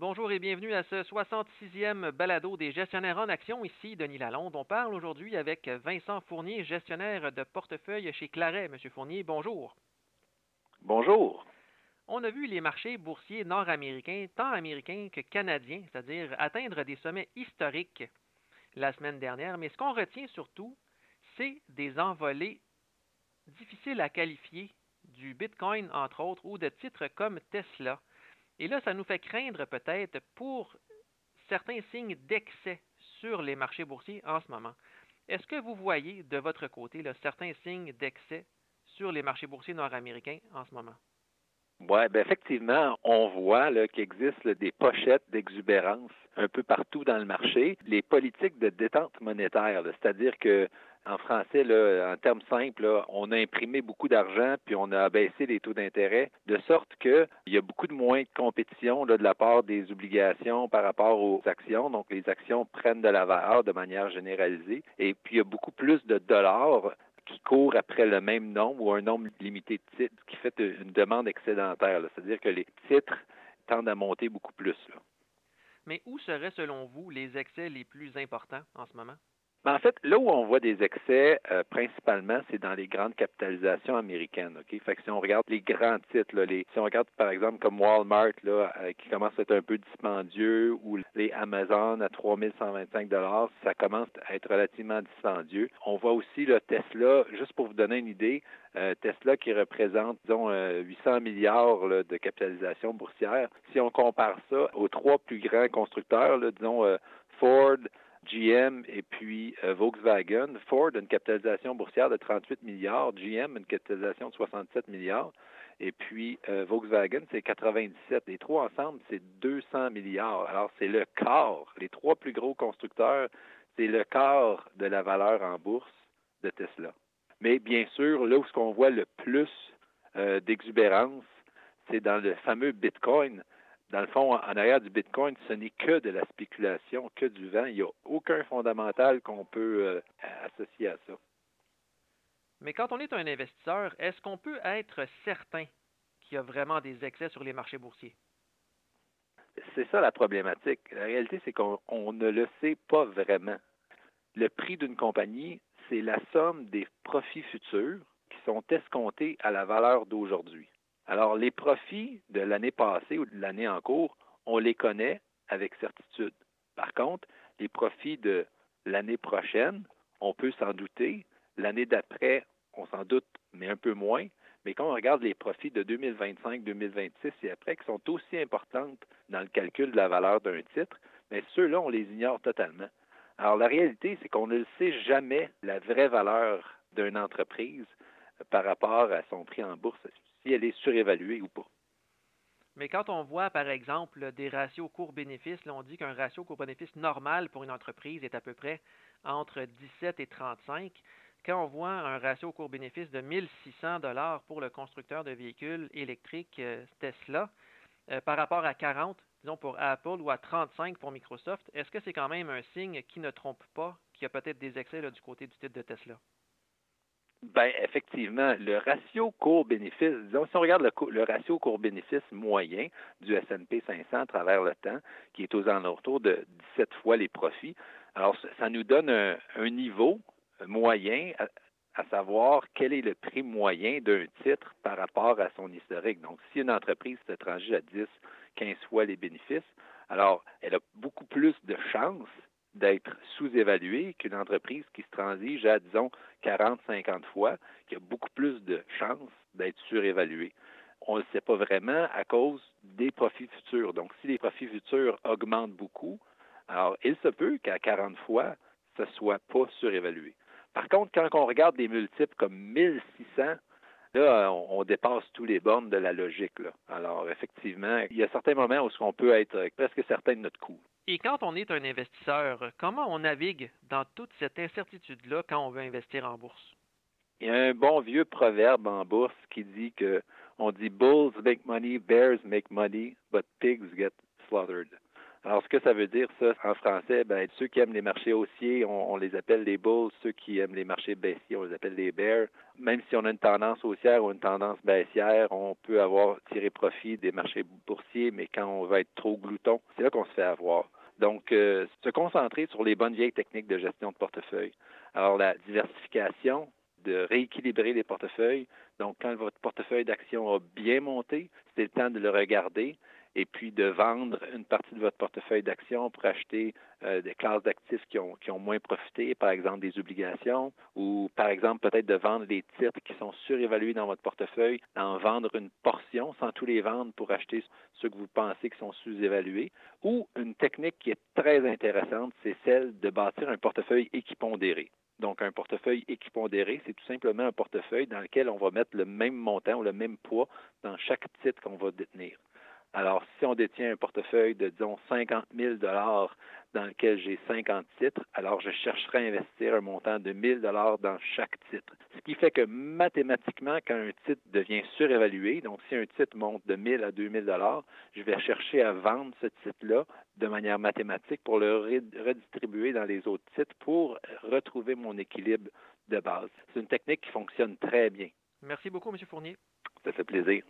Bonjour et bienvenue à ce 66e balado des gestionnaires en action. Ici, Denis Lalonde. On parle aujourd'hui avec Vincent Fournier, gestionnaire de portefeuille chez Claret. Monsieur Fournier, bonjour. Bonjour. On a vu les marchés boursiers nord-américains, tant américains que canadiens, c'est-à-dire atteindre des sommets historiques la semaine dernière. Mais ce qu'on retient surtout, c'est des envolées difficiles à qualifier du Bitcoin, entre autres, ou de titres comme Tesla. Et là, ça nous fait craindre peut-être pour certains signes d'excès sur les marchés boursiers en ce moment. Est-ce que vous voyez de votre côté certains signes d'excès sur les marchés boursiers nord-américains en ce moment? Oui, ben effectivement, on voit qu'il existe des pochettes d'exubérance un peu partout dans le marché. Les politiques de détente monétaire, c'est-à-dire que en français, en termes simples, on a imprimé beaucoup d'argent puis on a baissé les taux d'intérêt, de sorte qu'il y a beaucoup de moins de compétition de la part des obligations par rapport aux actions. Donc, les actions prennent de la valeur de manière généralisée. Et puis, il y a beaucoup plus de dollars qui courent après le même nombre ou un nombre limité de titres, qui fait une demande excédentaire. C'est-à-dire que les titres tendent à monter beaucoup plus. Mais où seraient, selon vous, les excès les plus importants en ce moment? Ben, en fait, là où on voit des excès, euh, principalement, c'est dans les grandes capitalisations américaines. Ok, Fait que si on regarde les grands titres, là, les, si on regarde par exemple comme Walmart, là, euh, qui commence à être un peu dispendieux, ou les Amazon à 3125 ça commence à être relativement dispendieux. On voit aussi le Tesla, juste pour vous donner une idée, euh, Tesla qui représente, disons, 800 milliards de capitalisation boursière. Si on compare ça aux trois plus grands constructeurs, là, disons Ford, GM et puis euh, Volkswagen. Ford une capitalisation boursière de 38 milliards, GM une capitalisation de 67 milliards, et puis euh, Volkswagen, c'est 97. Les trois ensemble, c'est 200 milliards. Alors, c'est le quart. Les trois plus gros constructeurs, c'est le quart de la valeur en bourse de Tesla. Mais bien sûr, là où ce qu'on voit le plus euh, d'exubérance, c'est dans le fameux Bitcoin dans le fond, en arrière du Bitcoin, ce n'est que de la spéculation, que du vent. Il n'y a aucun fondamental qu'on peut euh, associer à ça. Mais quand on est un investisseur, est-ce qu'on peut être certain qu'il y a vraiment des excès sur les marchés boursiers? C'est ça la problématique. La réalité, c'est qu'on ne le sait pas vraiment. Le prix d'une compagnie, c'est la somme des profits futurs qui sont escomptés à la valeur d'aujourd'hui. Alors, les profits de l'année passée ou de l'année en cours, on les connaît avec certitude. Par contre, les profits de l'année prochaine, on peut s'en douter. L'année d'après, on s'en doute, mais un peu moins. Mais quand on regarde les profits de 2025, 2026 et après, qui sont aussi importantes dans le calcul de la valeur d'un titre, mais ceux-là, on les ignore totalement. Alors, la réalité, c'est qu'on ne sait jamais la vraie valeur d'une entreprise par rapport à son prix en bourse si elle est surévaluée ou pas. Mais quand on voit, par exemple, des ratios cours-bénéfices, on dit qu'un ratio cours-bénéfice normal pour une entreprise est à peu près entre 17 et 35. Quand on voit un ratio cours-bénéfice de 1600 dollars pour le constructeur de véhicules électriques euh, Tesla, euh, par rapport à 40, disons pour Apple ou à 35 pour Microsoft, est-ce que c'est quand même un signe qui ne trompe pas, qu'il y a peut-être des excès du côté du titre de Tesla? Ben effectivement, le ratio court-bénéfice, disons, si on regarde le, ratio court-bénéfice moyen du S&P 500 à travers le temps, qui est aux alentours de 17 fois les profits, alors ça nous donne un, niveau moyen, à, savoir quel est le prix moyen d'un titre par rapport à son historique. Donc, si une entreprise se transige à 10, 15 fois les bénéfices, alors elle a beaucoup plus de chances d'être sous-évaluée qu'une entreprise qui se transige à, disons, 40, 50 fois, qui a beaucoup plus de chances d'être surévaluée. On ne le sait pas vraiment à cause des profits futurs. Donc, si les profits futurs augmentent beaucoup, alors il se peut qu'à 40 fois, ce soit pas surévalué. Par contre, quand on regarde des multiples comme 1600, là, on, dépasse tous les bornes de la logique. Alors, effectivement, il y a certains moments où on peut être presque certain de notre coût. Et quand on est un investisseur, comment on navigue dans toute cette incertitude-là quand on veut investir en bourse? Il y a un bon vieux proverbe en bourse qui dit que on dit bulls make money, bears make money, but pigs get slaughtered. Alors, ce que ça veut dire, ça, en français, ben, ceux qui aiment les marchés haussiers, on, les appelle les bulls. Ceux qui aiment les marchés baissiers, on les appelle les bears. Même si on a une tendance haussière ou une tendance baissière, on peut avoir tiré profit des marchés boursiers, mais quand on va être trop glouton, c'est là qu'on se fait avoir. Donc, euh, se concentrer sur les bonnes vieilles techniques de gestion de portefeuille. Alors, la diversification, de rééquilibrer les portefeuilles. Donc, quand votre portefeuille d'actions a bien monté, c'est le temps de le regarder et puis de vendre une partie de votre portefeuille d'actions pour acheter euh, des classes d'actifs qui ont, qui ont moins profité, par exemple des obligations, ou par exemple peut-être de vendre les titres qui sont surévalués dans votre portefeuille, d'en vendre une portion sans tous les vendre pour acheter ceux que vous pensez qui sont sous-évalués. Ou une technique qui est très intéressante, c'est celle de bâtir un portefeuille équipondéré. Donc, un portefeuille équipondéré, c'est tout simplement un portefeuille dans lequel on va mettre le même montant ou le même poids dans chaque titre qu'on va détenir. Alors, si on détient un portefeuille de, disons, 50 000 dollars dans lequel j'ai 50 titres, alors je chercherai à investir un montant de 1000 dollars dans chaque titre. Ce qui fait que mathématiquement, quand un titre devient surévalué, donc si un titre monte de 1000 à 2000 dollars, je vais chercher à vendre ce titre-là de manière mathématique pour le redistribuer dans les autres titres pour retrouver mon équilibre de base. C'est une technique qui fonctionne très bien. Merci beaucoup, M. Fournier. Ça fait plaisir.